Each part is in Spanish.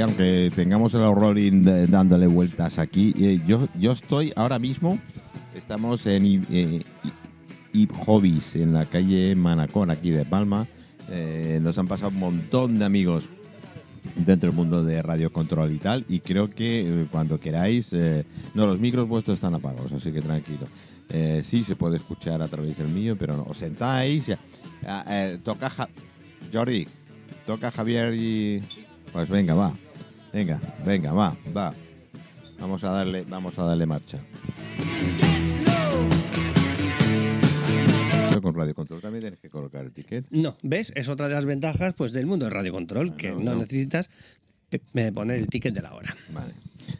aunque tengamos el rolling dándole vueltas aquí, eh, yo, yo estoy ahora mismo, estamos en eh, I- Ip Hobbies, en la calle Manacón, aquí de Palma. Eh, nos han pasado un montón de amigos dentro del mundo de radio control y tal, y creo que eh, cuando queráis, no, los micros vuestros están apagados, así que tranquilo. Sí, se puede escuchar a través del mío, pero no, os sentáis, ah, toca Jordi, toca Javier y... Pues venga, va, venga, venga, va, va. Vamos a darle, vamos a darle marcha. Pero con radio control también tienes que colocar el ticket. No, ¿ves? Es otra de las ventajas pues, del mundo de Radio Control, que no, no. necesitas poner el ticket de la hora. Vale.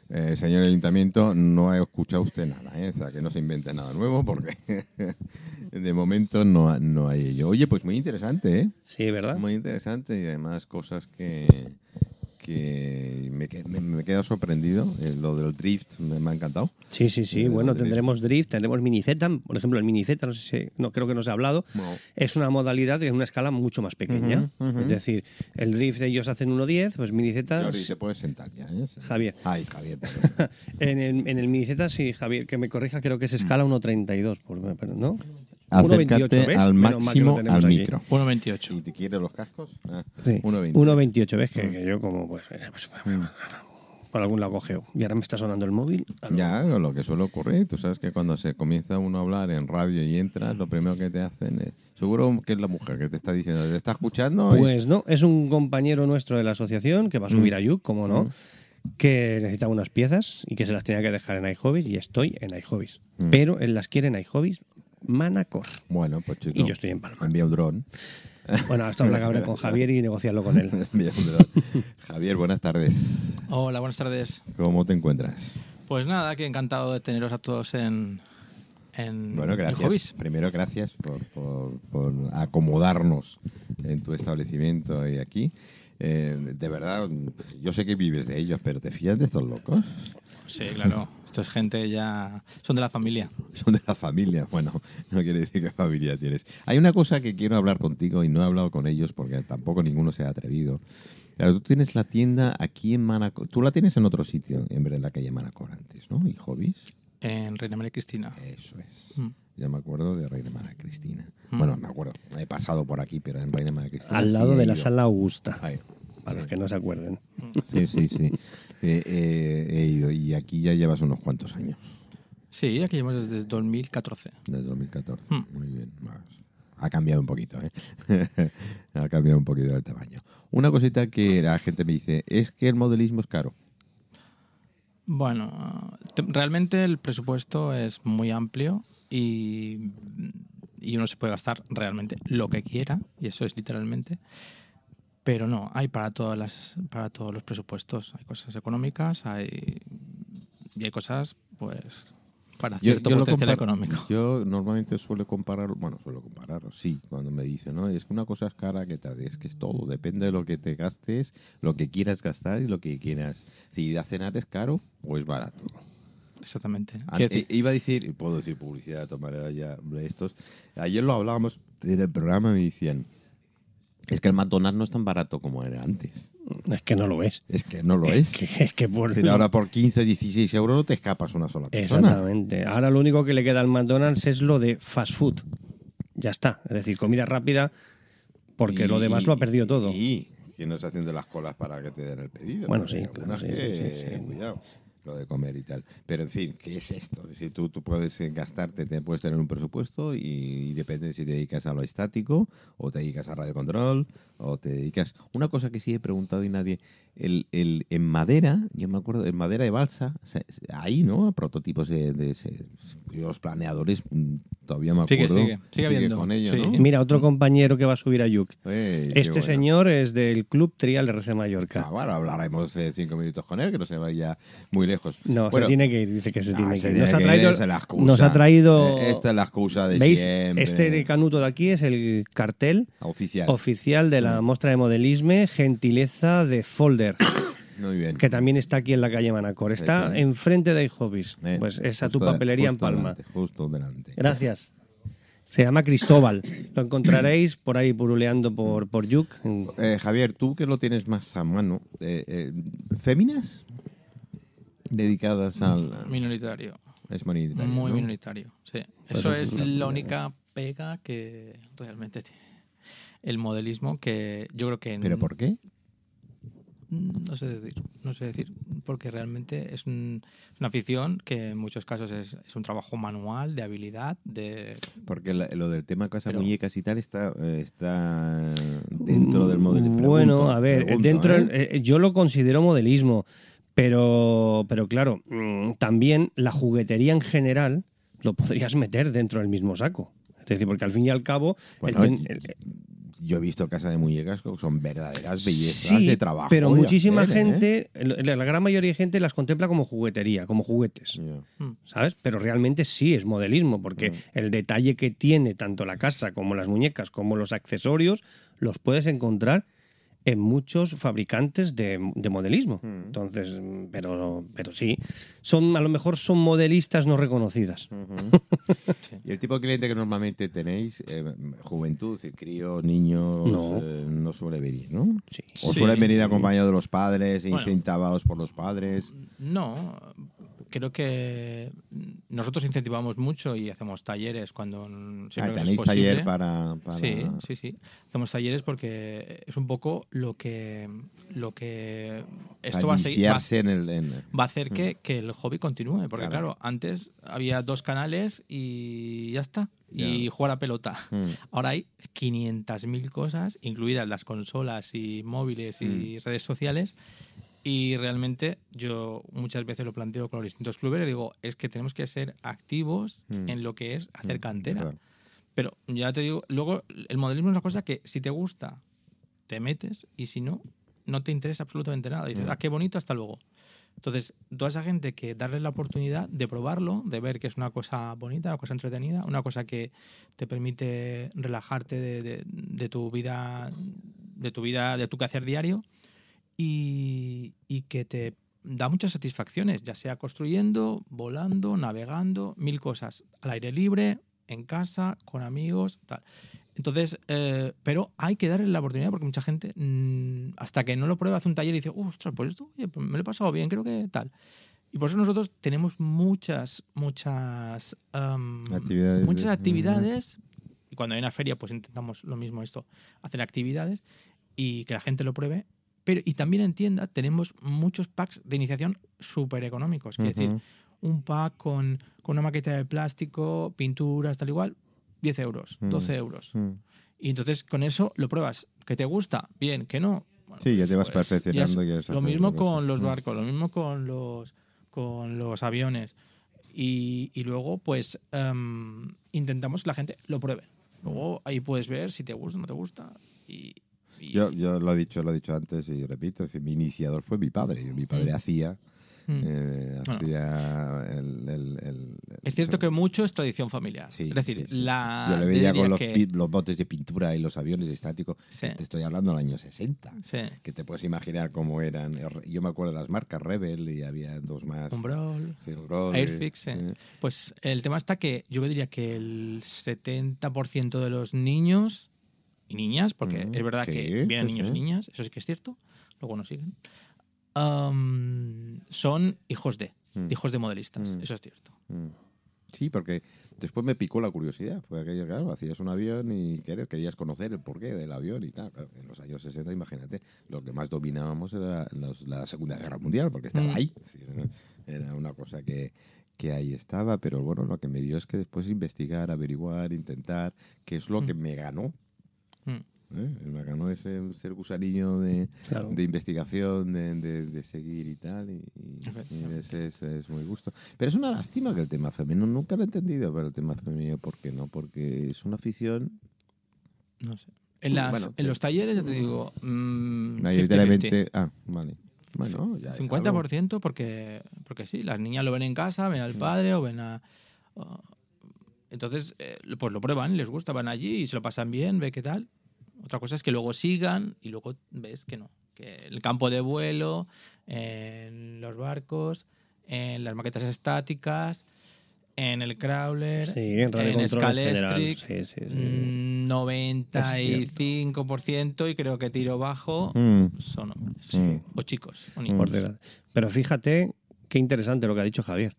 Eh, señor Ayuntamiento, no ha escuchado usted nada, ¿eh? O sea, que no se invente nada nuevo porque de momento no, no hay ello. Oye, pues muy interesante, ¿eh? Sí, ¿verdad? Muy interesante y además cosas que, que me, me, me he quedado sorprendido. Eh, lo del drift me, me ha encantado. Sí, sí, sí. Eh, Bueno, tendremos drift, tendremos mini Z. Por ejemplo, el mini Z, no sé si, no creo que nos ha hablado. No. Es una modalidad de una escala mucho más pequeña. Es decir, el drift ellos hacen 1.10, pues mini Z. Te puedes sentar ya, ¿eh? Javier. Ay, Javier. En el, en el mini Z, sí, Javier, que me corrija, creo que es escala 1.32, por- pero, ¿no? Acércate 1.28, ¿ves? al máximo al aquí. micro. 1.28. ¿Y te quieres los cascos? Ah, Sí, 1.20. 1.28, ¿ves? Que, que yo como, pues, eh, pues, por algún lado cogeo. Y ahora me está sonando el móvil. Ya, lo que suele ocurrir, tú sabes que cuando se comienza uno a hablar en radio y entras, lo primero que te hacen es, seguro que es la mujer que te está diciendo, te está escuchando y- Pues no, es un compañero nuestro de la asociación que va a subir a Yuk, como no, que necesitaba unas piezas y que se las tenía que dejar en iHobbies y estoy en iHobbies. Pero él las quiere en iHobbies Manacor. bueno, pues chico, Y yo estoy en Palma. envía un dron, Bueno, esto habla que hablar con Javier y negociarlo con él. envía un dron. Javier, buenas tardes, Hola, buenas tardes. ¿cómo te encuentras? Pues nada, que encantado de teneros a todos en, en Bueno, en gracias. Hobbies. Primero, gracias por, por- por acomodarnos en tu establecimiento y aquí. Eh, de verdad, yo sé que vives de ellos, pero ¿te fías de estos locos? Sí, claro. Esto es gente ya... Son de la familia. Son de la familia. Bueno, no quiere decir qué familia tienes. Hay una cosa que quiero hablar contigo y no he hablado con ellos porque tampoco ninguno se ha atrevido. Claro, tú tienes la tienda aquí en Manacor. Tú la tienes en otro sitio, en vez de la calle Manacor antes, ¿no? ¿Y hobbies? En Reina María Cristina. Eso es. Mm. Ya me acuerdo de Reina María Cristina. Mm. Bueno, me acuerdo. He pasado por aquí, pero en Reina María Cristina. Al sí lado he de la ido. sala Augusta, Ahí. Para los que no se acuerden. Sí, sí, sí. Eh, eh, he ido y aquí ya llevas unos cuantos años. Sí, aquí llevamos desde 2014. Desde 2014. Hmm. Muy bien. Más. Ha cambiado un poquito, ¿eh? ha cambiado un poquito el tamaño. Una cosita que la gente me dice es que el modelismo es caro. Bueno, te- realmente el presupuesto es muy amplio y, y uno se puede gastar realmente lo que quiera, y eso es literalmente. Pero no, hay para todas las, para todos los presupuestos. Hay cosas económicas, hay y hay cosas, pues, para cierto lo potencial compar- económico. Yo normalmente suelo comparar, bueno, suelo comparar, sí, cuando me dicen, ¿no? Es que una cosa es cara que tal, es que es todo, depende de lo que te gastes, lo que quieras gastar y lo que quieras. Si ir a cenar es caro o es barato. Exactamente. An- decir- eh, iba a decir, puedo decir publicidad de tomar ya de estos. Ayer lo hablábamos en el programa me decían, es que el McDonald's no es tan barato como era antes. Es que no lo ves. Es que no lo es. Que- Es que por... Es decir, ahora por 15, 16 euros no te escapas una sola persona. Exactamente. Ahora lo único que le queda al McDonald's es lo de fast food. Ya está. Es decir, comida rápida, porque Y- lo demás lo ha perdido todo. Y que no se hacen de las colas para que te den el pedido. Bueno, sí, claro, algunas sí, que, sí, sí, sí. Cuidado, lo de comer y tal. Pero en fin, ¿qué es esto? Es decir, tú, tú puedes eh, gastarte, te puedes tener un presupuesto y, y depende si te dedicas a lo estático o te dedicas a radio control o te dedicas... Una cosa que sí he preguntado y nadie... El, el, en madera, yo me acuerdo, en madera de balsa, o sea, ahí, ¿no? Prototipos de, de los planeadores, mm, todavía me Sigue, acuerdo. sigue, sigue habiendo, con ellos, sí. ¿no? Mira, otro compañero que va a subir a Yuk. Ey, Este bueno. señor es del Club Trial RC Mallorca. Ah, bueno, hablaremos eh, cinco minutos con él, que no se vaya muy lejos. No, Bueno, se tiene que ir, dice que se ah, tiene se que ir. tiene Nos ha que ir, traído, la nos ha traído Eh, Esta es la excusa de ¿Veis? siempre. Este canuto de aquí es el cartel Oficial. oficial de la muestra de modelismo Gentileza de Folder, Muy bien. que también está aquí en la calle Manacor. Está enfrente de iHobbies. Eh, Pues esa tu justo de- papelería en Palma. delante, justo delante. Gracias. Se llama Cristóbal. Lo encontraréis por ahí puruleando por, por Yuk. Eh, Javier, tú que lo tienes más a mano, eh, eh, féminas dedicadas al... Minoritario. Es minoritario, Muy ¿no? minoritario, sí. Pues Eso es es la única pega que realmente tiene el modelismo que yo creo que... ¿Pero por qué? Mm, No sé decir, no sé decir, porque realmente es, un- es una afición que en muchos casos es, es un trabajo manual, de habilidad, de... Porque la- lo del tema casa Pero- muñecas y tal está, eh, está dentro del modelismo. Bueno, a ver, dentro eh, yo lo considero modelismo, pero, pero claro, mm, también la juguetería en general lo podrías meter dentro del mismo saco. Es decir, porque al fin y al cabo, el Bueno, el- yo he visto casa de muñecas que son verdaderas bellezas sí, de trabajo. pero muchísima hacer, ¿eh? gente, la la gran mayoría de gente las contempla como juguetería, como juguetes. Mm, ¿Sabes? Pero realmente sí es modelismo, porque Mm. el detalle que tiene tanto la casa como las muñecas como los accesorios los puedes encontrar en muchos fabricantes de, de modelismo. Mm. Entonces, mm, pero, pero sí, son, a lo mejor son modelistas no reconocidas. Sí. Y el tipo de cliente que normalmente tenéis, eh, juventud, críos, niños, No. eh, no suele venir, ¿no? Sí. O Sí. suelen venir acompañados de los padres, Bueno. incentivados por los padres. No, creo que nosotros incentivamos mucho y hacemos talleres cuando siempre Ah, es tenéis posible. taller para, para- Sí, sí, sí. Hacemos talleres porque es un poco lo que lo que esto va a, seguir, va, en el... en- va a hacer que, que el hobby continúe. Porque Claro. claro. antes había dos canales y ya está. Y jugar a pelota. Mm. Ahora hay 500.000 cosas, incluidas las consolas y móviles y Mm. redes sociales. Y realmente yo muchas veces lo planteo con los distintos clubes y digo, es que tenemos que ser activos Mm. en lo que es hacer Mm, cantera. Pero ya te digo, luego el modelismo es una cosa que si te gusta, te metes y si no, no te interesa absolutamente nada. Dices, Mm. ah, qué bonito, hasta luego. Entonces, toda esa gente que darle la oportunidad de probarlo, de ver que es una cosa bonita, una cosa entretenida, una cosa que te permite relajarte de, de- de tu vida, de tu vida, de tu quehacer diario y, y que te da muchas satisfacciones, ya sea construyendo, volando, navegando, mil cosas, al aire libre, en casa, con amigos, tal. Entonces, eh, pero hay que darle la oportunidad porque mucha gente, mm, hasta que no lo prueba, hace un taller y dice, ostras, pues esto oye, pues me lo he pasado bien, creo que tal. Y por eso nosotros tenemos muchas, muchas, Actividades muchas de- actividades. Y cuando hay una feria, pues intentamos lo mismo esto, hacer actividades y que la gente lo pruebe. Pero, y también entienda, tenemos muchos packs de iniciación súper económicos. Quiere decir, un pack con, con una maqueta de plástico, pinturas, tal igual, 10 euros, Mm. 12 euros. Mm. Y entonces con eso lo pruebas. ¿Que te gusta? Bien, que no. Bueno, Sí, ya te vas pues, perfeccionando, ya es- quieres Lo mismo con los Mm. barcos, lo mismo con los, con los aviones. Y, y luego, pues, em, intentamos que la gente lo pruebe. Luego ahí puedes ver si te gusta o no te gusta. Y, y- Yo, yo lo he dicho, lo he dicho antes y repito, es mi iniciador fue mi padre. Mi padre Mm. hacía, Mm. eh, Bueno. el, el- el- es cierto que mucho es tradición familiar. Sí, es decir, sí, sí. la. Yo le veía con los, que- pi- los botes de pintura y los aviones estáticos. Te estoy hablando del año 60. Sí. Que te puedes imaginar cómo eran. Yo me acuerdo de las marcas Rebel y había dos más. Umbrol. Umbrol, Airfix. Pues el tema está que yo diría que el 70% de los niños y niñas, porque Mm, es verdad que vienen niños y niñas, eso sí que es cierto, luego nos siguen, am, son hijos de, Mm. hijos de modelistas, Mm. eso es cierto. Mm. Sí, porque después me picó la curiosidad. Fue aquello, claro, hacías un avión y quer- querías conocer el porqué del avión y tal. Claro, en los años 60, imagínate, lo que más dominábamos era los- la Segunda Guerra Mundial, porque estaba Mm. ahí. Era una cosa que, que ahí estaba, pero bueno, lo que me dio es que después investigar, averiguar, intentar, que es lo Mm. que me ganó. Mm. ¿eh? Me ganó ese ser gusanillo de, Claro. de investigación, de, de- de seguir y tal, y, ese es, es muy gusto. Pero es una lástima que el tema femenino, nunca lo he entendido, pero el tema femenino, ¿por qué no? Porque es una afición No sé. En, las, Bueno, en los talleres, ya te digo, mm, 50-50. mayoritariamente... Ah, vale. Bueno, ya es 50% porque, porque sí, las niñas lo ven en casa, ven al padre o ven a... entonces, eh, pues lo prueban, les gusta, van allí y se lo pasan bien, ve qué tal. Otra cosa es que luego sigan y luego ves que no. Que el campo de vuelo, en los barcos, en las maquetas estáticas, en el crawler, Sí, en radio en. Scalestric, Sí, sí, sí. mm, 95% y creo que tiro bajo Mm. son hombres. Mm. O chicos. o niños. Pero fíjate qué interesante lo que ha dicho Javier,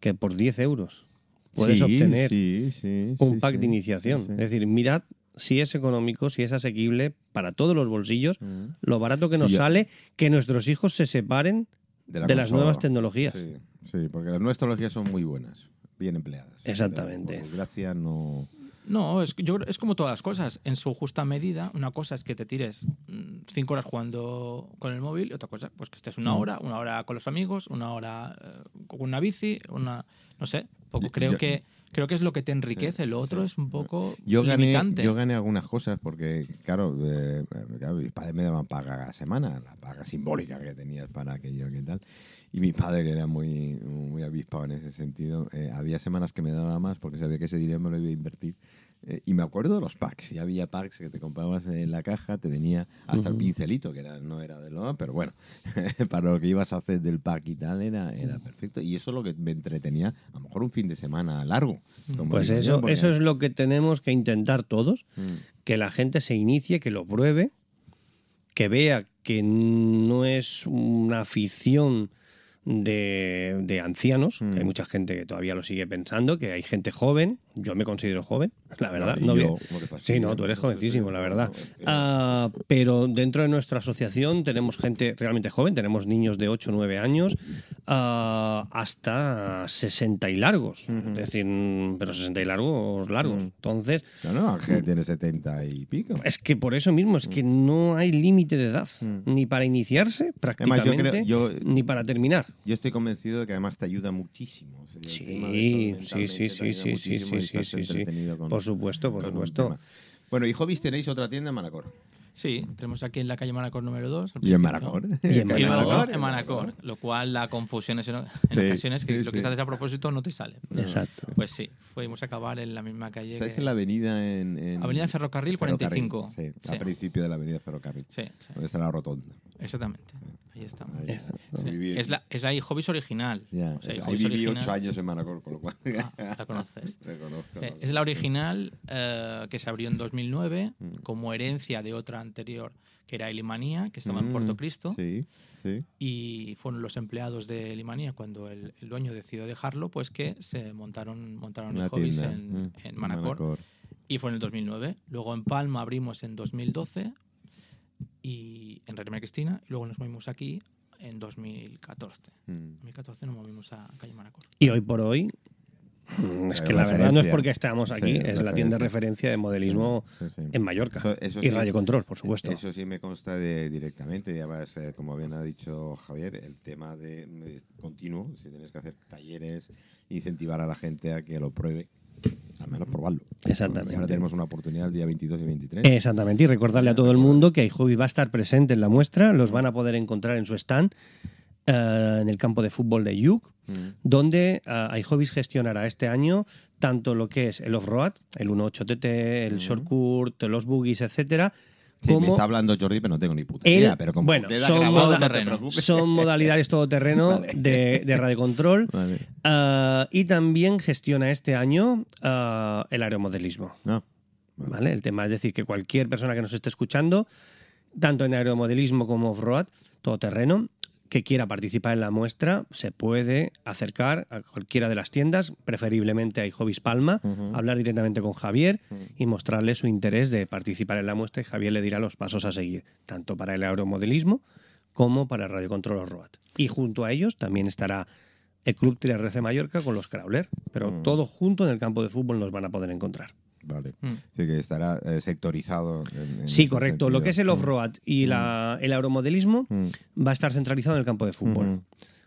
que por 10 euros puedes Sí, obtener sí, sí, un pack sí, de iniciación. sí, sí. Es decir, mirad si es económico, si es asequible para todos los bolsillos, Mm. lo barato que Sí, nos yo- sale que nuestros hijos se separen De, la de las nuevas tecnologías. Sí, sí, porque las nuevas tecnologías son muy buenas, bien empleadas. Exactamente. Por desgracia, no. No, es, yo, es como todas las cosas. En su justa medida, una cosa es que te tires mm, cinco horas jugando con el móvil y otra cosa, pues que estés una Mm. hora, una hora con los amigos, una hora eh, con una bici, una. No sé. Poco. Creo, yo- que, creo que es lo que te enriquece. Lo otro es un poco Yo gané, limitante. yo gané algunas cosas porque, claro, eh, claro, mis padres me daban paga a semana, la paga simbólica que tenías para aquello que tal. Y mi padre, que era muy, muy avispado en ese sentido, eh, había semanas que me daba más porque sabía que ese dinero me lo iba a invertir. Eh, y me acuerdo de los packs. Y había packs que te comprabas en la caja, te venía hasta el pincelito, que era, no era de lo, pero bueno, para lo que ibas a hacer del pack y tal, era, era perfecto. Y eso es lo que me entretenía, a lo mejor un fin de semana largo. como Pues yo, eso, porque- eso es lo que tenemos que intentar todos, Mm. que la gente se inicie, que lo pruebe, que vea que no es una afición de, de ancianos, que hay Mm. mucha gente que todavía lo sigue pensando, que hay gente joven, yo me considero joven, la verdad. no yo, vi- ¿cómo te pasa? Sí, no, tú eres jovencísimo, la verdad. Ah, pero dentro de nuestra asociación tenemos gente realmente joven, tenemos niños de 8 o 9 años ah, hasta 60 y largos. Es decir, mm, pero 60 y largos, largos. Entonces, No, no, Ángel tiene 70 y pico. es que por eso mismo, es que no hay límite de edad, ni para iniciarse Además, yo prácticamente, creo- yo- ni para terminar. Yo estoy convencido de que además te ayuda muchísimo. O sea, el Sí, sí, sí, sí, sí, sí, sí, sí, sí. entretenido con- Por supuesto, por supuesto. Bueno, y hobbies tenéis otra tienda en Manacor. Sí, tenemos aquí en la calle Manacor número 2. Y en Manacor. Y en Y en Manacor. Manacor, en Manacor, lo cual la confusión es en, en Sí, ocasiones que sí, lo que sí. te haces a propósito no te sale. Exacto. Pues sí, fuimos a acabar en la misma calle. Estáis que- en la avenida en, en- Avenida Ferrocarril 45. Sí, Sí. al principio de la avenida Ferrocarril. Sí, sí, Donde está la rotonda. exactamente. Ahí estamos. Ahí, Eso. Sí. viví- Es la es ahí Hobbies original. ya, O sea, es- ahí Hobbies viví original- ocho años en Manacor, con lo cual Ah, la conoces. Sí, es la original eh, que se abrió en 2009 Mm. como herencia de otra anterior que era Elimanía, que estaba en Mm, Puerto Cristo. Sí, sí. y fueron los empleados de Limanía cuando el, el dueño decidió dejarlo, pues que se montaron montaron el Hobbies tienda. en, mm, en Manacor, y fue en el 2009. Luego en Palma abrimos en 2012 y en Reina Cristina y luego nos movimos aquí en 2014. Mm. En 2014 nos movimos a calle Manacor. Y hoy por hoy, mm, es que la verdad no es porque estamos aquí, Sí, es la tienda de referencia. de modelismo Sí, sí. en Mallorca. Eso- eso y sí. Radio Control, por supuesto. Eso sí me consta de, directamente. Y además, eh, como bien ha dicho Javier, el tema de, de continuo, si tienes que hacer talleres, incentivar a la gente a que lo pruebe, al menos probarlo. Exactamente. Y ahora tenemos una oportunidad el día 22 y 23. Exactamente, y recordarle a todo el mundo que iHobby va a estar presente en la muestra, los van a poder encontrar en su stand eh, en el campo de fútbol de Yuc, Mm. donde uh, iHobbies gestionará este año tanto lo que es el off-road, el 1.8TT, el shortcut, los boogies, etcétera, Sí, me está hablando Jordi, pero no tengo ni puta el- idea. Pero como bueno, son moda- no son modalidades todoterreno Vale. de, de Radio Control. Vale. Ah, y también gestiona este año ah, el aeromodelismo. No. ¿vale? El tema es decir que cualquier persona que nos esté escuchando, tanto en aeromodelismo como off-road, todoterreno, que quiera participar en la muestra, se puede acercar a cualquiera de las tiendas, preferiblemente a Hobbies Palma, hablar directamente con Javier y mostrarle su interés de participar en la muestra y Javier le dirá los pasos a seguir, tanto para el aeromodelismo como para el radiocontrol off-road. Y junto a ellos también estará el Club 3RC Mallorca con los Crawler, pero Mm. todo junto en el campo de fútbol nos van a poder encontrar. Vale. Mm. Sí, que estará eh, sectorizado. en- en Sí, correcto. Lo que es el off-road y la- el aeromodelismo Mm. va a estar centralizado en el campo de fútbol.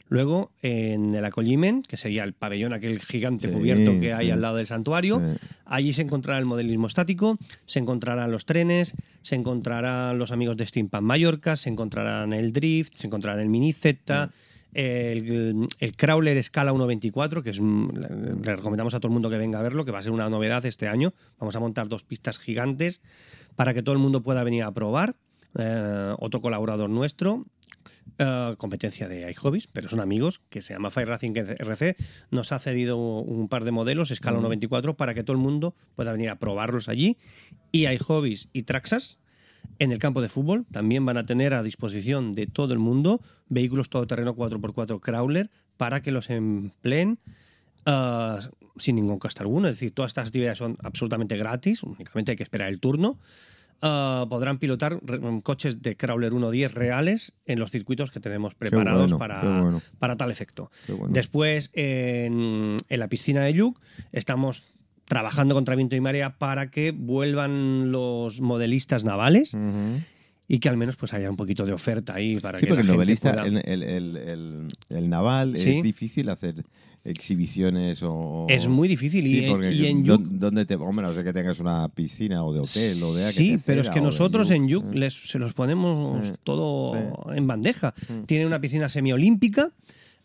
Luego, en el Acolliment, que sería el pabellón, aquel gigante Sí, cubierto que hay sí. al lado del santuario, Sí. allí se encontrará el modelismo estático, se encontrarán los trenes, se encontrarán los amigos de Steampunk Mallorca, se encontrarán el Drift, se encontrarán el Mini Z, el, el Crawler Scala 1.24, que es un- le recomendamos a todo el mundo que venga a verlo, que va a ser una novedad este año. Vamos a montar dos pistas gigantes para que todo el mundo pueda venir a probar. Eh, otro colaborador nuestro, eh, competencia de iHobbies, pero son amigos, que se llama Fire Racing RC, nos ha cedido un par de modelos, escala 1.24, para que todo el mundo pueda venir a probarlos allí. Y iHobbies y Traxas, en el campo de fútbol, también van a tener a disposición de todo el mundo vehículos todoterreno 4x4 Crawler para que los empleen uh, sin ningún coste alguno. Es decir, todas estas actividades son absolutamente gratis, únicamente hay que esperar el turno. Uh, podrán pilotar coches de Crawler 1.10 reales en los circuitos que tenemos preparados bueno, para, bueno. para tal efecto. Bueno. Después, en, en la piscina de Yuc, estamos trabajando contra viento y marea para que vuelvan los modelistas navales y que al menos pues haya un poquito de oferta ahí para Sí, que porque la el novelista, pueda- el, el- el- naval, Sí. es difícil hacer exhibiciones o... Es muy difícil y- Sí, porque y en ¿dó- Yuc- ¿Dónde te...? Hombre, no sé que tengas una piscina o de hotel o de Sí, pero es que nosotros en Yuc Eh. les, se los ponemos todo en bandeja. Mm. Tiene una piscina semiolímpica.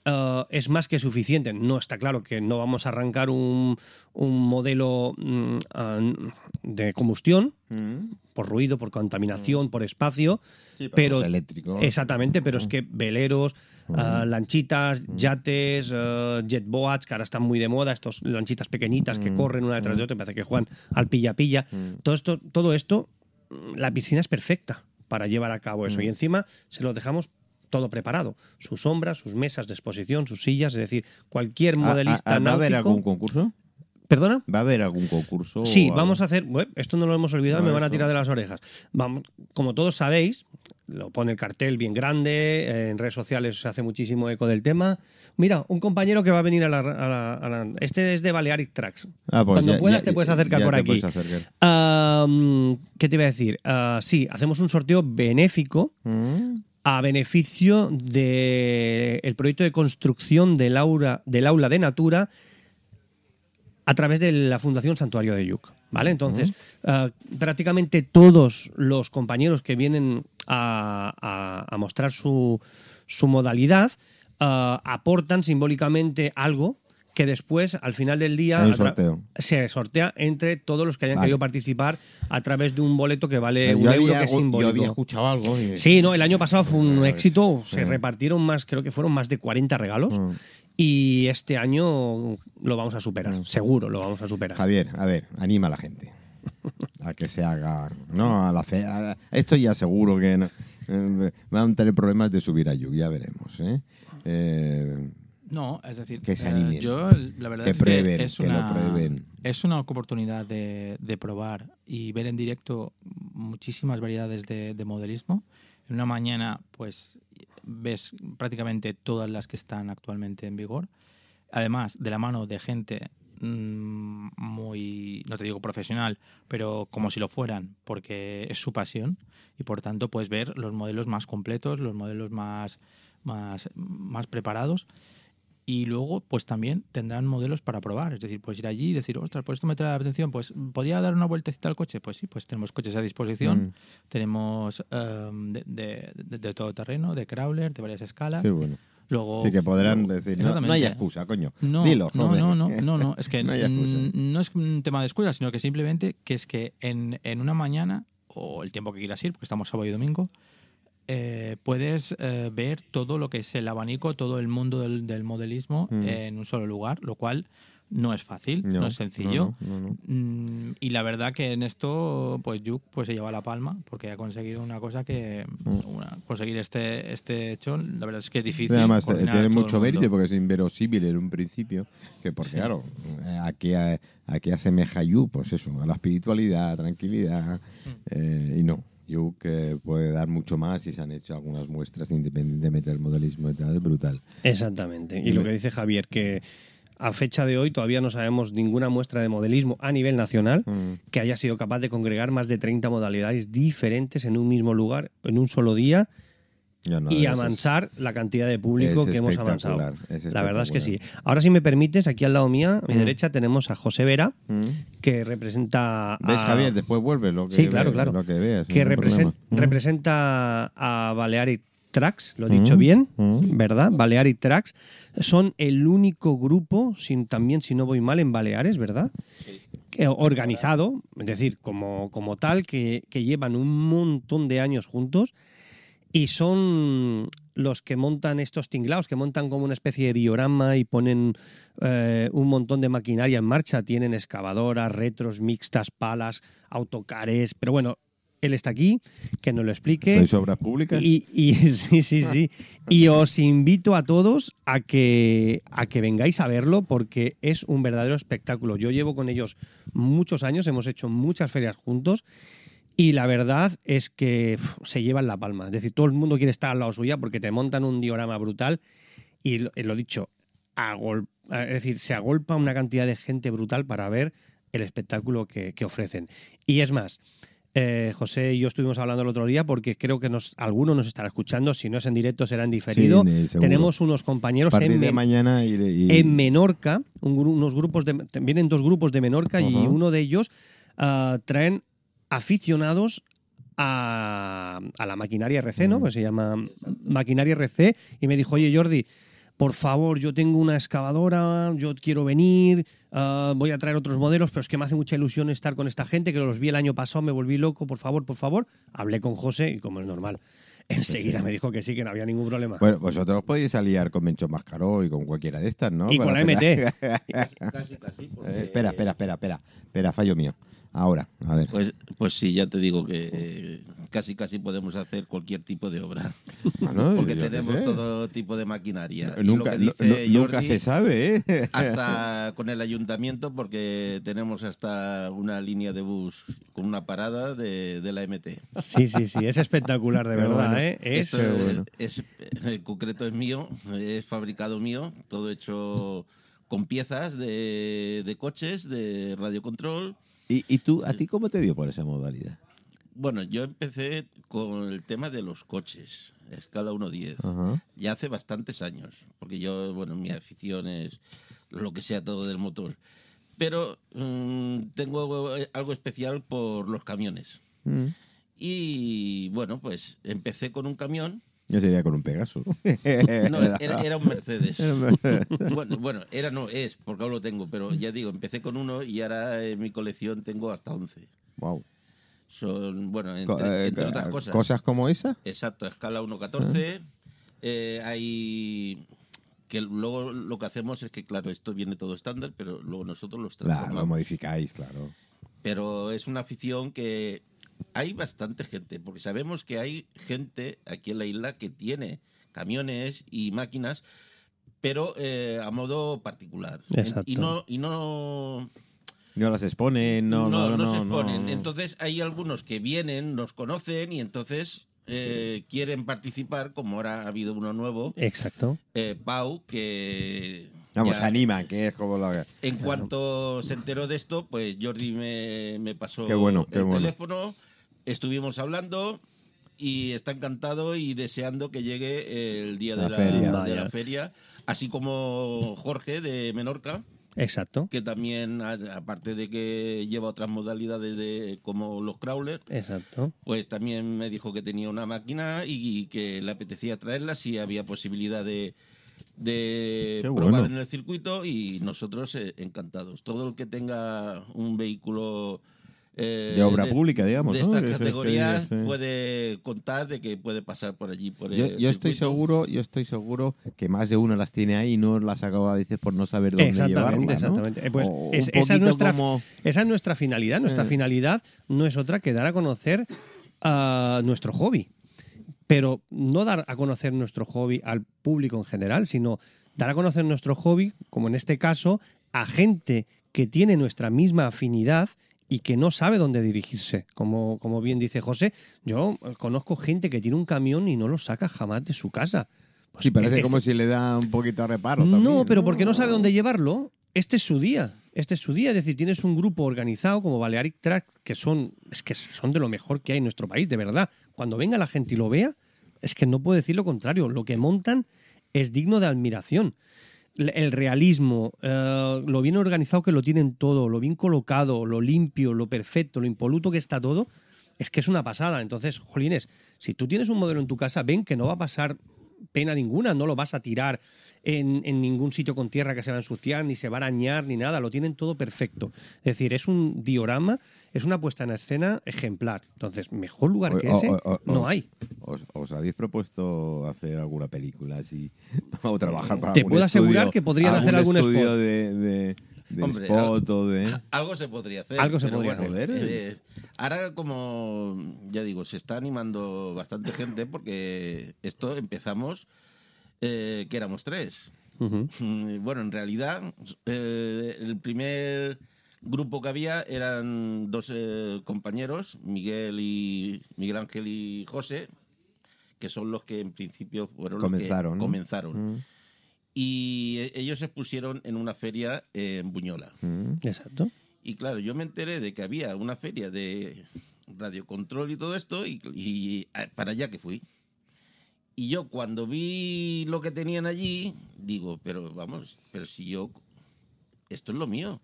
Eh, es más que suficiente. No está claro que no vamos a arrancar un, un modelo mm, ah, de combustión Mm. por ruido, por contaminación, por espacio. Sí, pero eléctrico. Exactamente, pero es que veleros, ah, lanchitas, yates, ah, jetboats, que ahora están muy de moda, estos lanchitas pequeñitas que corren una detrás de otra, parece que juegan al pilla-pilla. Todo esto, todo esto, mm, la piscina es perfecta para llevar a cabo eso. Y encima se lo dejamos todo preparado. Sus sombras, sus mesas de exposición, sus sillas, es decir, cualquier Ah, modelista ah, ¿Va a haber algún concurso? ¿Perdona? ¿Va a haber algún concurso? Sí, vamos a hacer. bueno, esto no lo hemos olvidado, No, me van a tirar de las orejas. Vamos, como todos sabéis, lo pone el cartel bien grande, eh, en redes sociales se hace muchísimo eco del tema. Mira, un compañero que va a venir a la. a la- a la- este es de Balearic Tracks. Ah, pues Cuando ya- puedas ya- te puedes acercar por te aquí. puedes acercar. Ah, ¿Qué te iba a decir? Ah, sí, hacemos un sorteo benéfico Mm. A beneficio del proyecto de construcción del aula, del aula de Natura a través de la Fundación Santuario de Yuc. ¿Vale? Entonces, ah, prácticamente todos los compañeros que vienen a, a- a mostrar su, su modalidad ah, aportan simbólicamente algo que después, al final del día, sorteo. se sortea entre todos los que hayan Vale. querido participar a través de un boleto que vale Yo un euro, que es yo simbólico. había escuchado algo. y- Sí, no, el año pasado fue un Pues, éxito. Se repartieron más, creo que fueron más de 40 regalos. Mm. Y este año lo vamos a superar. Seguro lo vamos a superar. Javier, a ver, anima a la gente a que se haga. No, a la fe. a- esto ya seguro que no- eh, van a tener problemas de subir a Yuc, ya veremos. ¿eh? Eh, No, es decir, Que se eh, yo la verdad Que es prueben, que es que lo una, prueben. es una oportunidad de, de probar y ver en directo muchísimas variedades de, de modelismo. En una mañana, pues ves prácticamente todas las que están actualmente en vigor. Además, de la mano de gente mm, muy, no te digo profesional, pero como si lo fueran, porque es su pasión y por tanto puedes ver los modelos más completos, los modelos más, más, más preparados y luego pues también tendrán modelos para probar, es decir, puedes ir allí y decir, ostras, pues esto me trae la atención, pues podría dar una vueltecita al coche, pues sí, pues tenemos coches a disposición, Mm. tenemos em, de, de, de- de todo terreno, de crawler, de varias escalas, qué bueno. luego... Sí, que podrán decir, no, no hay excusa, coño. No, Dilo, no, joder. no, no, no, no, es que No no es un tema de excusa, sino que simplemente que es que en, en una mañana, o el tiempo que quieras ir, porque estamos sábado y domingo, eh, puedes eh, ver todo lo que es el abanico, todo el mundo del, del modelismo Mm. en un solo lugar, lo cual no es fácil, no, es sencillo. no, no, no. Mm, y la verdad que en esto, pues Yuk pues, se lleva la palma, porque ha conseguido una cosa que. una- conseguir este, este hecho, la verdad es que es difícil. Además, eh, tiene mucho mérito porque es inverosímil en un principio. Que porque, Sí. claro, eh, ¿a qué, a, a qué asemeja Yu? Pues eso, a la espiritualidad, tranquilidad. Mm. eh, y no. Yu que puede dar mucho más y se han hecho algunas muestras independientemente del modelismo y tal, brutal. Exactamente. Y lo que dice Javier, que a fecha de hoy todavía no sabemos ninguna muestra de modelismo a nivel nacional Mm. que haya sido capaz de congregar más de 30 modalidades diferentes en un mismo lugar, en un solo día, no, y es- amansar la cantidad de público es que hemos avanzado. La verdad es que sí. Ahora, si me permites, aquí al lado mía, a mi Mm. derecha, tenemos a José Vera, Mm. que representa. ¿Ves, a- Javier? Después vuelve lo que Sí, claro, veas, claro. Lo que veas. que. Mm. representa a Balearic Tracks, lo he dicho Mm, bien, mm. ¿verdad? Balearic Tracks son el único grupo, sin, también si no voy mal, en Baleares, ¿verdad? Que- organizado, es decir, como, como tal, que, que llevan un montón de años juntos y son los que montan estos tinglaos, que montan como una especie de diorama y ponen eh, un montón de maquinaria en marcha. Tienen excavadoras, retros, mixtas, palas, autocares. Pero bueno, él está aquí, que nos lo explique. ¿Sois obras públicas? Y, y- sí, sí, sí. Y os invito a todos a que, a que vengáis a verlo porque es un verdadero espectáculo. Yo llevo con ellos muchos años, hemos hecho muchas ferias juntos y la verdad es que uf, se llevan la palma. Es decir, todo el mundo quiere estar al lado suya porque te montan un diorama brutal y lo, lo dicho, agol- es decir, se agolpa una cantidad de gente brutal para ver el espectáculo que, que ofrecen. Y es más, eh, José y yo estuvimos hablando el otro día porque creo que nos, alguno nos estará escuchando, si no es en directo será en diferido. Sí. Tenemos unos compañeros en, de Men- mañana y, y- en Menorca, un unos grupos de, vienen dos grupos de Menorca y uno de ellos ah, traen aficionados a, a la maquinaria RC, ¿no? Mm. Pues se llama maquinaria RC y me dijo, oye Jordi, por favor, yo tengo una excavadora, yo quiero venir, ah, voy a traer otros modelos, pero es que me hace mucha ilusión estar con esta gente, que los vi el año pasado, me volví loco, por favor, por favor. Hablé con José y como es normal, enseguida me dijo que sí, que no había ningún problema. Bueno, vosotros podéis aliar con Mencho Mascaró y con cualquiera de estas, ¿no? y con la MT. Casi, casi, casi, porque- Eh, espera, espera, espera, espera. Espera, fallo mío. Ahora, a ver. Pues, pues sí, ya te digo que eh, casi casi podemos hacer cualquier tipo de obra. Bueno, Porque tenemos todo tipo de maquinaria. Y Nunca, lo que no- dice no- nunca Jordi, se sabe, ¿eh? Hasta con el ayuntamiento, porque tenemos hasta una línea de bus con una parada de, de la MT. Sí, sí, sí, es espectacular, de verdad, bueno. ¿eh? Es, Esto Qué es, bueno. es- en concreto es mío, es fabricado mío, todo hecho con piezas de, de coches, de radiocontrol. ¿Y, y tú, a ti cómo te dio por esa modalidad? Bueno, yo empecé con el tema de los coches, escala 1.10, Ajá. ya hace bastantes años, porque yo, bueno, mi afición es lo que sea todo del motor. Pero mm, tengo algo, especial por los camiones. Mm. Y bueno, pues empecé con un camión. Yo sería con un Pegaso. No, era, era un Mercedes. Bueno, bueno, era no, es, porque aún lo tengo, pero ya digo, empecé con uno y ahora en mi colección tengo hasta 11. wow. Son, bueno, Co- entre, eh, entre otras co- cosas. como esa? Exacto, escala 1.14. Eh, hay que luego lo que hacemos es que, claro, esto viene todo estándar, pero luego nosotros los Claro, transformamos. lo modificáis, claro. pero es una afición que hay bastante gente, porque sabemos que hay gente aquí en la isla que tiene camiones y máquinas, pero eh, a modo particular. Exacto. Y no, y no No las exponen, no, no, no. se no, exponen. no. Entonces hay algunos que vienen, nos conocen y entonces eh, quieren participar, como ahora ha habido uno nuevo, Exacto. eh, Pau, que... Vamos, ya- se animan, que es como lo que... en cuanto se enteró de esto, pues Jordi me, me pasó Qué bueno, qué el bueno. teléfono, estuvimos hablando y está encantado y deseando que llegue el día La de la, feria. de Vaya. la feria, así como Jorge de Menorca, Exacto. que también, aparte de que lleva otras modalidades de como los crawlers, Exacto. pues también me dijo que tenía una máquina y que le apetecía traerla si había posibilidad de, de Qué probar bueno. en el circuito y nosotros eh, encantados. Todo el que tenga un vehículo eh, De obra pública, digamos, de ¿no? estas Eso es que categorías sí. puede contar de que puede pasar por allí por Yo, el yo estoy circuito. seguro, yo estoy seguro que más de uno las tiene ahí y no las acaba a veces por no saber dónde Exactamente, llevarlas, ¿no? exactamente. Eh, pues es- esa, es nuestra, como- esa es nuestra finalidad. Nuestra Eh. finalidad no es otra que dar a conocer a nuestro hobby. Pero no dar a conocer nuestro hobby al público en general, sino dar a conocer nuestro hobby, como en este caso, a gente que tiene nuestra misma afinidad y que no sabe dónde dirigirse. Como, como bien dice José, yo eh, conozco gente que tiene un camión y no lo saca jamás de su casa. Pues Sí, parece es- como si le da un poquito de reparo. no, también, pero porque no sabe dónde llevarlo, este es su día. Este es su día. Es decir, tienes un grupo organizado como Balearic Track, que son, es que son de lo mejor que hay en nuestro país, de verdad. Cuando venga la gente y lo vea, es que no puedo decir lo contrario. Lo que montan es digno de admiración. El realismo, eh, lo bien organizado que lo tienen todo, lo bien colocado, lo limpio, lo perfecto, lo impoluto que está todo, es que es una pasada. Entonces, jolines, si tú tienes un modelo en tu casa, ven que no va a pasar pena ninguna, no lo vas a tirar en, en ningún sitio con tierra que se va a ensuciar, ni se va a arañar, ni nada, lo tienen todo perfecto. Es decir, es un diorama, es una puesta en escena ejemplar. Entonces, mejor lugar que O- ese o- no hay. ¿Os, os habéis propuesto hacer alguna película así? o trabajar para Te algún puedo asegurar estudio- que podrían hacer algún estudio spot. de, de, de Hombre, spot o de... Algo se podría hacer. Algo se podría bueno, hacer. eh, ahora, como ya digo, se está animando bastante gente porque esto empezamos eh, que éramos tres. Mm, Bueno, en realidad, eh, el primer grupo que había eran dos eh, compañeros, Miguel y Miguel Ángel y José, que son los que en principio fueron Comenzaron, los que comenzaron. Mm, Y eh, ellos se pusieron en una feria en Buñola. mm. Exacto. Y claro, yo me enteré de que había una feria de radiocontrol y todo esto, y, y a- para allá que fui. Y yo cuando vi lo que tenían allí, digo, pero vamos, pero si yo, esto es lo mío.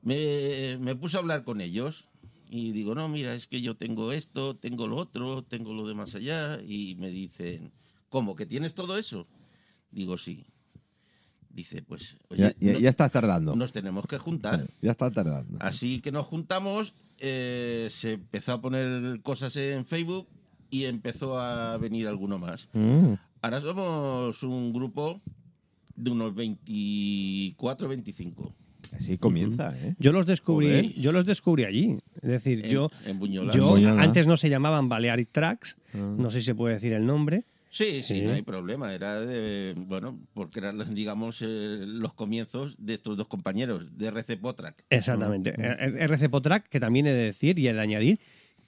Me, me puse a hablar con ellos y digo, no, mira, es que yo tengo esto, tengo lo otro, tengo lo de más allá. Y me dicen, ¿cómo? ¿Que tienes todo eso? Digo, sí. Dice, pues, Ya, oye, ya, ya estás tardando. nos tenemos que juntar. Ya está tardando. Así que nos juntamos, eh, se empezó a poner cosas en Facebook y empezó a venir alguno más. Mm. Ahora somos un grupo de unos 24, 25 Así comienza, ¿eh? Yo los descubrí, Joder. yo los descubrí allí. Es decir, en, yo, en yo Buñola. antes no se llamaban Balearic Tracks, Ah. no sé si se puede decir el nombre. Sí, sí, Sí. no hay problema. Era de, bueno, porque eran, digamos, eh, los comienzos de estos dos compañeros, de RC Potrack. Exactamente. Eh, RC Potrack, que también he de decir y he de añadir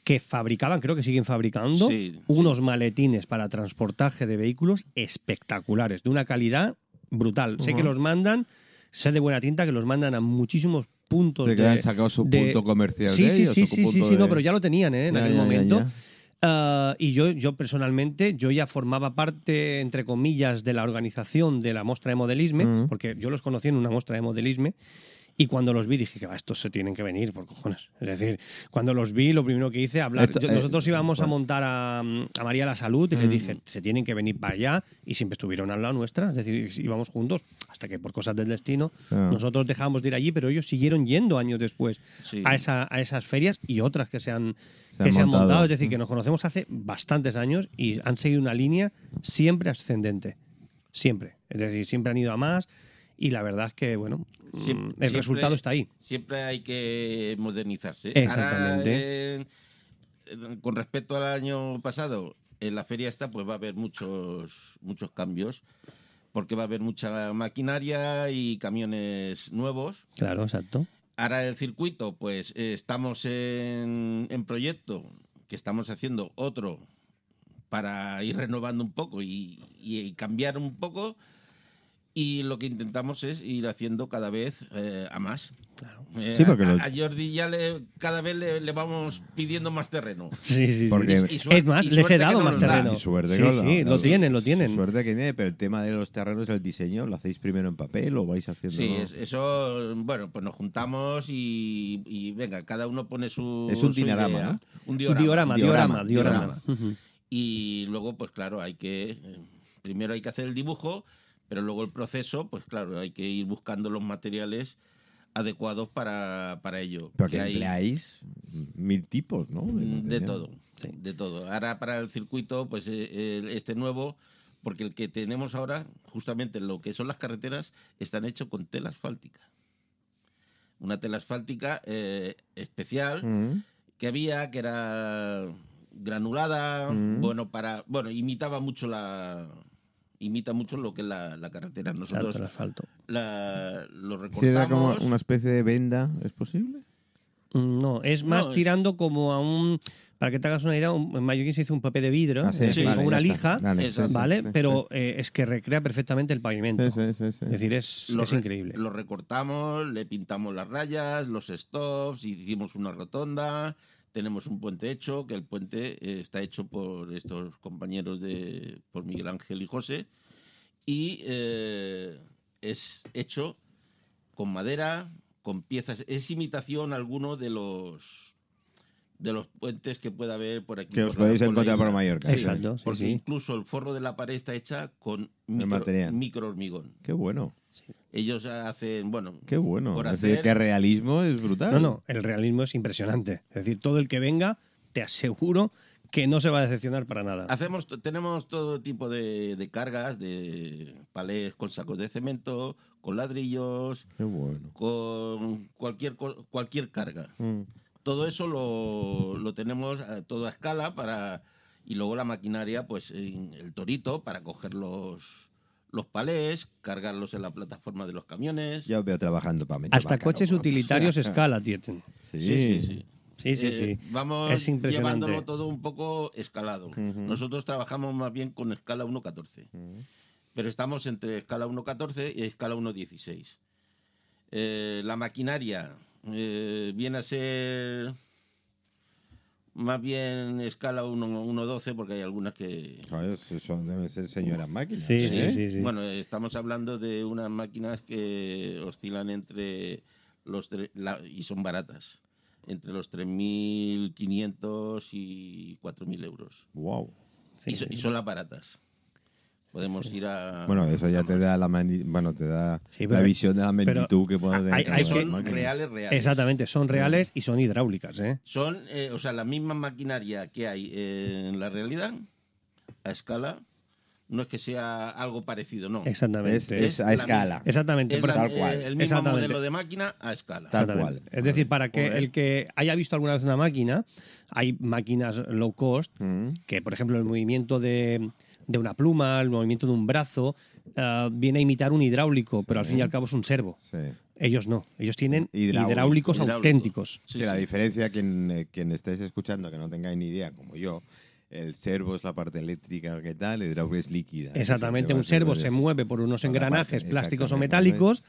que fabricaban, creo que siguen fabricando, Sí, unos maletines para transportaje de vehículos espectaculares, de una calidad brutal. Sé que los mandan, sé de buena tinta que los mandan a muchísimos puntos De que de, han sacado su de- punto comercial Sí, de sí, ellos, sí, sí, sí, no, pero ya lo tenían ¿eh? en Ya, aquel ya, ya, momento. ya. Ah, y yo, yo personalmente, yo ya formaba parte, entre comillas, de la organización de la muestra de modelisme, Mm. porque yo los conocí en una muestra de modelisme, y cuando los vi dije que va, estos se tienen que venir, por cojones. Es decir, cuando los vi, lo primero que hice, hablar. Esto, yo- eh, nosotros íbamos a montar a, a María la Salud y les Mm. dije, se tienen que venir para allá, y siempre estuvieron al lado nuestra, es decir, íbamos juntos, hasta que por cosas del destino, Ah. nosotros dejamos de ir allí, pero ellos siguieron yendo años después Sí. a, esa, a esas ferias y otras que se han, Se que han se han montado. montado. Es decir, que nos conocemos hace bastantes años y han seguido una línea siempre ascendente. Siempre. Es decir, siempre han ido a más y la verdad es que, bueno, mm, el siempre- resultado está ahí. Siempre hay que modernizarse. Exactamente. Ahora, eh, eh, con respecto al año pasado, en la feria esta pues va a haber muchos, muchos cambios, porque va a haber mucha maquinaria y camiones nuevos. Claro, exacto. Ahora el circuito, pues eh, estamos en, en proyecto, que estamos haciendo otro para ir renovando un poco y, y cambiar un poco. Y lo que intentamos es ir haciendo cada vez eh, a más. Eh, Sí, porque a, los- a Jordi ya le, cada vez le, le vamos pidiendo más terreno. Sí, sí, sí. Porque- Y- y suerte- es más, les he dado no más da. terreno. Y suerte sí, que sí, da. lo Sí. tienen, lo tienen. Suerte que tiene, pero el tema de los terrenos, el diseño, ¿lo hacéis primero en papel o vais haciendo? Sí, es- eso, bueno, pues nos juntamos y, y venga, cada uno pone su. Es un su diorama, idea. ¿no? Un diorama, diorama. diorama, diorama. Y luego, pues claro, hay que. eh, Primero hay que hacer el dibujo, pero luego el proceso, pues claro, hay que ir buscando los materiales adecuados para, para ello. Porque que hay empleáis mil tipos, ¿no? mm, de material. todo. De todo. Ahora para el circuito, pues eh, este nuevo, porque el que tenemos ahora, justamente lo que son las carreteras, están hechos con tela asfáltica. Una tela asfáltica eh, especial Mm. que había, que era granulada, Mm. bueno, para. Bueno, imitaba mucho la. Imita mucho lo que es la, la carretera. Exacto, Nosotros el asfalto. la- lo Si era como recortamos. una especie de venda, ¿es posible? Mm, No, es más No, es- tirando como a un. Para que te hagas una idea, un- en Mallorquín se hizo un papel de vidrio, Ah, sí, vale, una lija, Vale, Exacto. sí, sí, ¿vale? sí, Pero eh, es que recrea perfectamente el pavimento. sí, sí, sí, sí. Es decir, es, lo es re- increíble. Lo recortamos, le pintamos las rayas, los stops, hicimos una rotonda, tenemos un puente hecho, que el puente eh, está hecho por estos compañeros de por Miguel Ángel y José, y eh, es hecho con madera, con piezas, es imitación alguno de los de los puentes que pueda haber por aquí. Que os por la- podéis la encontrar por. Mallorca. Sí, Exacto, sí, porque sí. incluso el forro de la pared está hecha con micro, material. micro hormigón. Qué bueno, Ellos hacen, bueno, qué bueno. Por es decir, hacer- realismo es brutal. No, no, el realismo es impresionante. Es decir, todo el que venga, te aseguro que no se va a decepcionar para nada. Hacemos, tenemos todo tipo de, de cargas, de palés con sacos de cemento, con ladrillos, Qué bueno. con cualquier, cualquier carga. Mm. Todo eso lo, lo tenemos a, todo a escala para y luego la maquinaria, pues en el torito para coger los, los palés, cargarlos en la plataforma de los camiones. Ya os veo trabajando para mí. Hasta coches utilitarios escala tienen. Sí, Sí, sí, sí. Sí, sí, Eh, sí. Vamos Es impresionante. llevándolo todo un poco escalado. Nosotros trabajamos más bien con escala 1.14. Pero estamos entre escala 1.14 y escala 1.16. Eh, la maquinaria eh, viene a ser más bien escala 1 1.12 porque hay algunas que... Joder, son, deben ser señoras máquinas. Sí, ¿eh? sí, sí, sí. Bueno, estamos hablando de unas máquinas que oscilan entre los... tre- la- y son baratas. Entre los 3.500 y 4.000 euros. Wow. Sí, y, so- sí. y son las baratas. Podemos ir a... Bueno, eso ya te da la mani- bueno, te da Sí, la visión de la magnitud que puede tener hay- hay son reales, reales. Exactamente, son reales y son hidráulicas, ¿eh? Son, eh, o sea, la misma maquinaria que hay eh, en la realidad, a escala, no es que sea algo parecido, no. Exactamente. Es, a la escala. Exactamente. Es la- tal cual. el mismo Exactamente. modelo de máquina a escala. Tal cual. Es decir, para que Joder. el que haya visto alguna vez una máquina, hay máquinas low cost Mm. que, por ejemplo, el movimiento de, de una pluma, el movimiento de un brazo, ah, viene a imitar un hidráulico, pero al fin y al cabo es un servo. Sí. Ellos no, ellos tienen Hidráulico. hidráulicos Hidráulico. auténticos. Sí, Sí, la diferencia, quien, eh, quien estéis escuchando, que no tengáis ni idea, como yo, el servo es la parte eléctrica que tal, el hidráulico es líquida. Exactamente, un servo ser- se mueve por unos engranajes parte- plásticos o metálicos.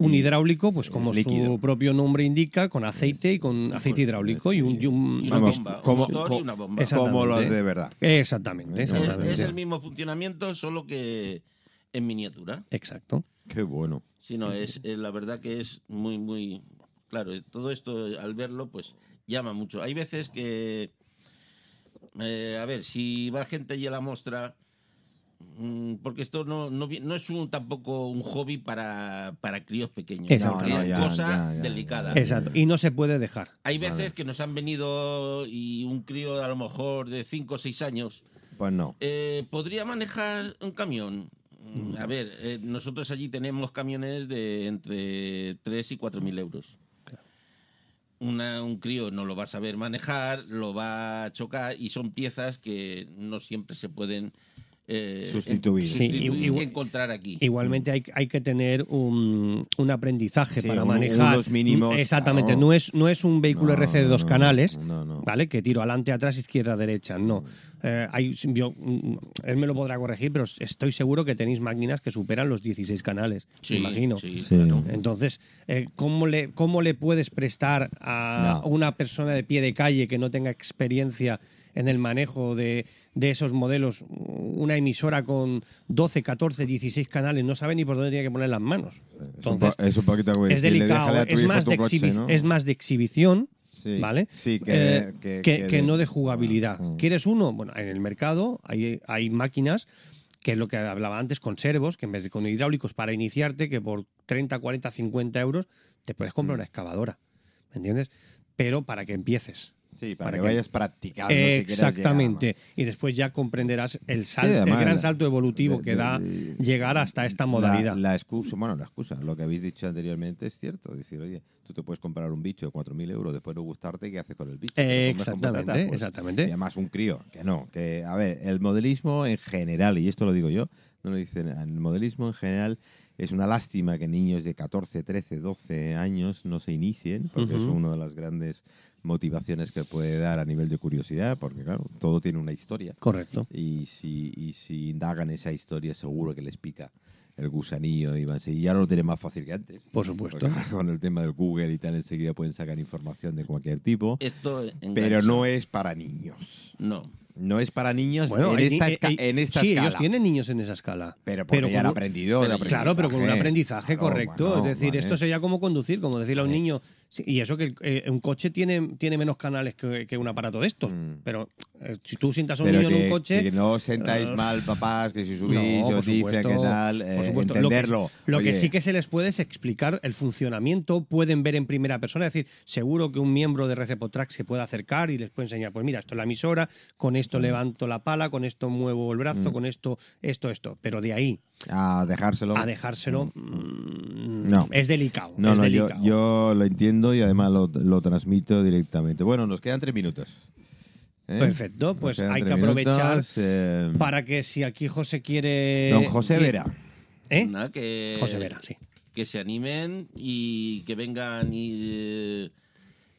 Un Y hidráulico, pues como su propio nombre indica, con aceite y con aceite hidráulico y un, y un- Y una Vamos, bomba, un como- motor y una bomba. Como los de verdad. Exactamente, Es- Es, exactamente. es el mismo funcionamiento, solo que en miniatura. Exacto. Qué bueno. Sí, no, es, eh, la verdad que es muy, muy... Claro, eh, todo esto al verlo, pues llama mucho. Hay veces que... eh, a ver, si va gente a la muestra... mm, Porque esto no, no, no es un, tampoco un hobby para, para críos pequeños. Exacto. No, es ya, cosa ya, ya, delicada. Exacto. Y no se puede dejar. Hay veces que nos han venido y un crío a lo mejor de 5 o 6 años Pues no. eh, ¿Podría manejar un camión? Mm, A ver, eh, nosotros allí tenemos camiones de entre 3 y 4 mil euros. Una- un crío no lo va a saber manejar, lo va a chocar y son piezas que no siempre se pueden eh, Sustituir. en- Sí, sustituir, igual- encontrar aquí. Igualmente hay, hay que tener un, un aprendizaje Sí, para un- manejar. unos mínimos, Exactamente. claro. No, es, no es un vehículo No, RC de dos no, canales, no, no. ¿vale? Que tiro adelante, atrás, izquierda, derecha. No. Eh, hay, yo, mm, él me lo podrá corregir, pero estoy seguro que tenéis máquinas que superan los 16 canales. Sí, me imagino. sí, Sí. claro. Entonces, eh, ¿cómo, le, ¿cómo le puedes prestar a No. una persona de pie de calle que no tenga experiencia en el manejo de, de esos modelos una emisora con 12, 14, 16 canales? No sabe ni por dónde tiene que poner las manos. Entonces, es un poquito es delicado, es más, de coche, exhibi- ¿no? es más de exhibición. Sí, ¿Vale? sí, que- Eh, que- que, no de jugabilidad. Mm. ¿Quieres uno? Bueno, en el mercado hay, hay máquinas, que es lo que hablaba antes, con servos, que en vez de con hidráulicos para iniciarte, que por 30, 40, 50 euros te puedes comprar Mm. una excavadora. ¿Me entiendes? Pero para que empieces. Sí, para, para que, que- vayas practicando. si Exactamente. Y después ya comprenderás el, sal- Sí, además, el gran salto evolutivo de- que de- da de- llegar hasta esta modalidad. La, excusa, bueno, la excusa, lo que habéis dicho anteriormente es cierto. Decir, oye, tú te puedes comprar un bicho de 4.000 euros, después no gustarte, ¿qué haces con el bicho? ¿Te lo compras con Exactamente? Pues, exactamente. Y además un crío, que no, que a ver, el modelismo en general, y esto lo digo yo, no lo dicen, el modelismo en general es una lástima que niños de 14, 13, 12 años no se inicien, porque es una de las grandes motivaciones que puede dar a nivel de curiosidad, porque claro, todo tiene una historia. Correcto. Y si, y si indagan esa historia, seguro que les pica el gusanillo y van. Y ahora lo tienen más fácil que antes. Por supuesto. Porque con el tema del Google y tal, enseguida pueden sacar información de cualquier tipo. Esto Pero no es para niños. No. No es para niños Bueno, en, hay esta esca- eh, en esta sí, escala. ellos tienen niños en esa escala. Pero porque ya han aprendido pero- de Claro, pero con un aprendizaje correcto. es decir, vale. esto sería como conducir, como decirle a un niño, Sí, y eso que eh, un coche tiene, tiene menos canales que, que un aparato de estos. Mm. Pero eh, si tú sientas a un Pero niño en un coche. que no sentáis eh, mal, papás, que si subís no, os por dice que tal, por eh, supuesto. entenderlo. Lo, que, lo que Oye, sí que se les puede es explicar el funcionamiento, pueden ver en primera persona, es decir, seguro que un miembro de Recepotrack se puede acercar y les puede enseñar, pues mira, esto es la emisora, con esto Mm. levanto la pala, con esto muevo el brazo, con esto, esto, esto. Pero de ahí A dejárselo. a dejárselo mm, No. es delicado. No, es no, yo, delicado. yo lo entiendo y además lo, lo transmito directamente. Bueno, nos quedan tres minutos. ¿eh? Perfecto, pues hay que aprovechar minutos, eh, para que si aquí José quiere. Don José Vera. ¿Eh? Nada, que, José Vera, sí. que se animen y que vengan y eh,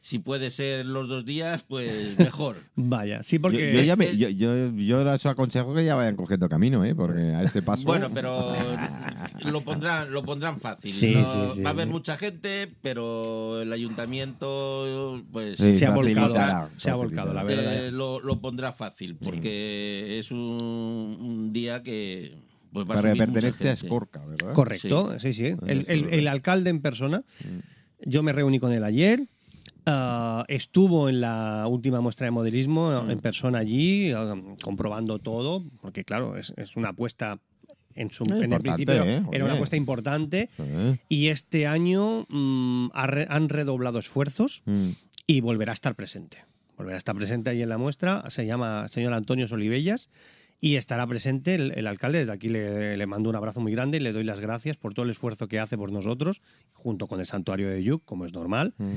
si puede ser los dos días, pues mejor. Vaya, sí, Yo, porque. yo ya me- yo, yo, yo les aconsejo que ya vayan cogiendo camino, ¿eh? porque a este paso. Bueno, pero lo pondrán, lo pondrán fácil. Sí, ¿no? sí, sí, Va a haber sí. mucha gente, pero el ayuntamiento, pues, Sí, se ha volcado, se ha volcado, la verdad. eh, lo, lo pondrá fácil, porque es un, un día que pues, va a Para pertenece a. Escorca, ¿verdad? Correcto, sí, sí. El, el- el alcalde en persona. Yo me reuní con él ayer. Ah, estuvo en la última muestra de modelismo Mm. en persona allí, ah, comprobando todo, porque claro, es, es una apuesta en, su, en el principio ¿eh? era una apuesta importante ¿Eh? y este año mm, han redoblado esfuerzos Mm. y volverá a estar presente. Volverá a estar presente ahí en la muestra. Se llama señor Antonio Solibellas y estará presente el, el alcalde. Desde aquí le, le mando un abrazo muy grande y le doy las gracias por todo el esfuerzo que hace por nosotros, junto con el santuario de Yuc, como es normal. Mm.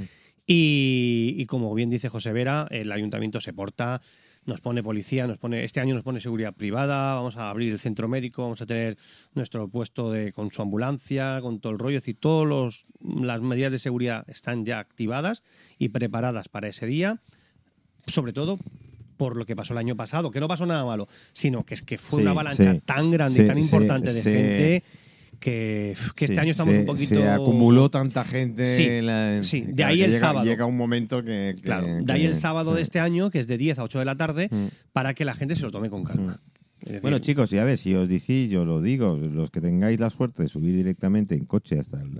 Y, y como bien dice José Vera, el ayuntamiento se porta, nos pone policía, nos pone, este año nos pone seguridad privada, vamos a abrir el centro médico, vamos a tener nuestro puesto de, con su ambulancia, con todo el rollo, es decir, todas las medidas de seguridad están ya activadas y preparadas para ese día, sobre todo por lo que pasó el año pasado, que no pasó nada malo, sino que es que fue Sí, una avalancha sí. tan grande y tan importante de gente que, que este Sí, año estamos se- un poquito... Se acumuló tanta gente. Sí, en la- sí, de ahí el llega, sábado. Llega un momento que. que- Claro, de que- ahí el sábado sí. de este año, que es de 10 a 8 de la tarde, Mm. para que la gente se lo tome con calma. Decir, Bueno, chicos, y a ver, si os decís, yo lo digo, los que tengáis la suerte de subir directamente en coche hasta el,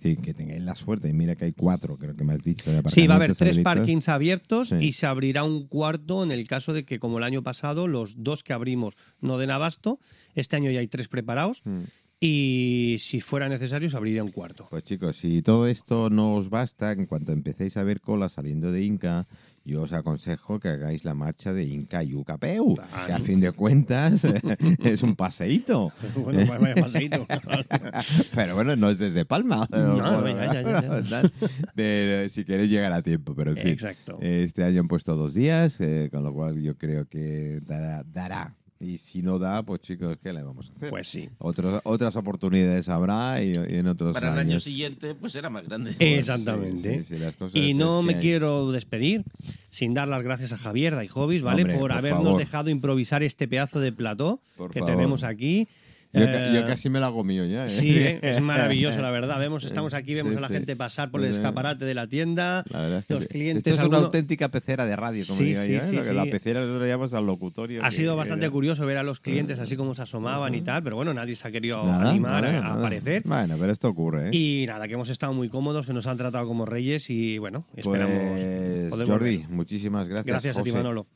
sí, que tengáis la suerte, y mira que hay cuatro, creo que me has dicho. de Sí, va a haber tres parkings abiertos Sí. y se abrirá un cuarto en el caso de que, como el año pasado, los dos que abrimos no den abasto. Este año ya hay tres preparados Mm. Y si fuera necesario se abriría un cuarto. Pues chicos, si todo esto no os basta, en cuanto empecéis a ver cola saliendo de Inca, yo os aconsejo que hagáis la marcha de Inca Yucapeu, que a fin de cuentas es un paseíto. Bueno, vaya paseíto. Pero bueno, no es desde Palma. No, ya, ya, ya, si queréis llegar a tiempo, pero en fin. Exacto. Este año han puesto dos días, eh, con lo cual yo creo que dará, dará. Y si no da, pues chicos, ¿qué le vamos a hacer? Pues sí. Otros, otras oportunidades habrá y, y en otros Para el años. año siguiente, pues será más grande. Exactamente. Sí, sí, sí, las cosas Y no me hay. quiero despedir sin dar las gracias a Javier de Hobbies, ¿vale? Hombre, por por habernos favor. dejado improvisar este pedazo de plató Por que favor. tenemos aquí. Yo, Eh, yo casi me lo hago mío ya. ¿eh? Sí, ¿eh? es maravilloso, la verdad. Vemos, estamos aquí, vemos Sí, a la sí. gente pasar por el escaparate de la tienda. La verdad es que los clientes. Esto es alguno- una auténtica pecera de radio, como Sí, digo yo, ¿eh? La pecera nosotros llamamos al locutorio. Ha que- sido que- bastante curioso ver a los clientes así como se asomaban y tal, pero bueno, nadie se ha querido Nada, animar nada, a- nada. aparecer. Bueno, pero esto ocurre, ¿eh? Y nada, que hemos estado muy cómodos, que nos han tratado como reyes y bueno, esperamos. Pues, Jordi, muchísimas gracias. Gracias a ti, José. Manolo.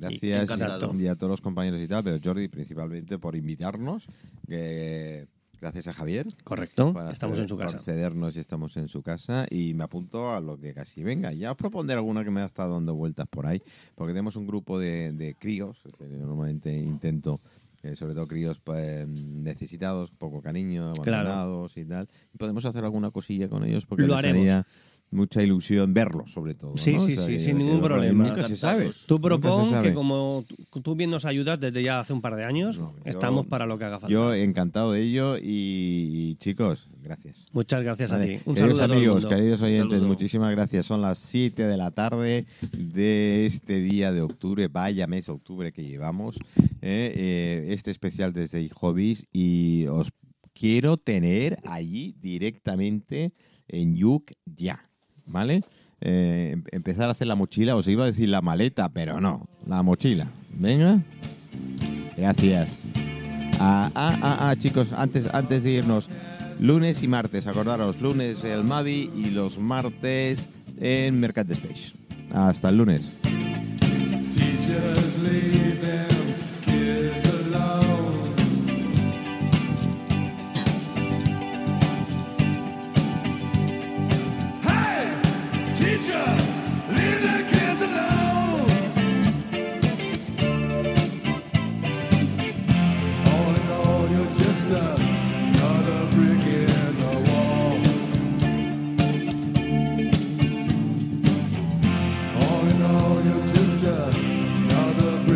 Gracias y a todos los compañeros y tal, pero Jordi principalmente por invitarnos. que gracias a Javier. Correcto, estamos ceder- en su casa. por cedernos y estamos en su casa y me apunto a lo que casi venga. Ya os propondré alguna que me ha estado dando vueltas por ahí, porque tenemos un grupo de, de críos, normalmente intento, eh, sobre todo críos pues, necesitados, poco cariño, Claro. abandonados y tal, y podemos hacer alguna cosilla con ellos porque Lo haremos. haría mucha ilusión verlos, sobre todo. Sí, ¿no? sí, O sea, sí, que- sin ningún problema. Nunca se sabe. Tú sabe. que como tú- bien nos ayudas desde ya hace un par de años, No, yo- estamos para lo que haga falta. Yo encantado de ello y, y, chicos, gracias. Muchas gracias Vale. a ti. Un queridos saludo amigos, queridos oyentes, muchísimas gracias. Son las 7 de la tarde de este día de octubre, vaya mes de octubre que llevamos, eh, eh, este especial desde Hobbies y os quiero tener allí directamente en Yuk ya, ¿vale? Eh, em- empezar a hacer la mochila, os iba a decir la maleta, pero no, la mochila. Venga. Gracias. Ah, ah, ah, ah, chicos, antes, antes de irnos, Lunes y martes, acordaros, lunes el Mavi y los martes en Mercat Space. Hasta el lunes. future.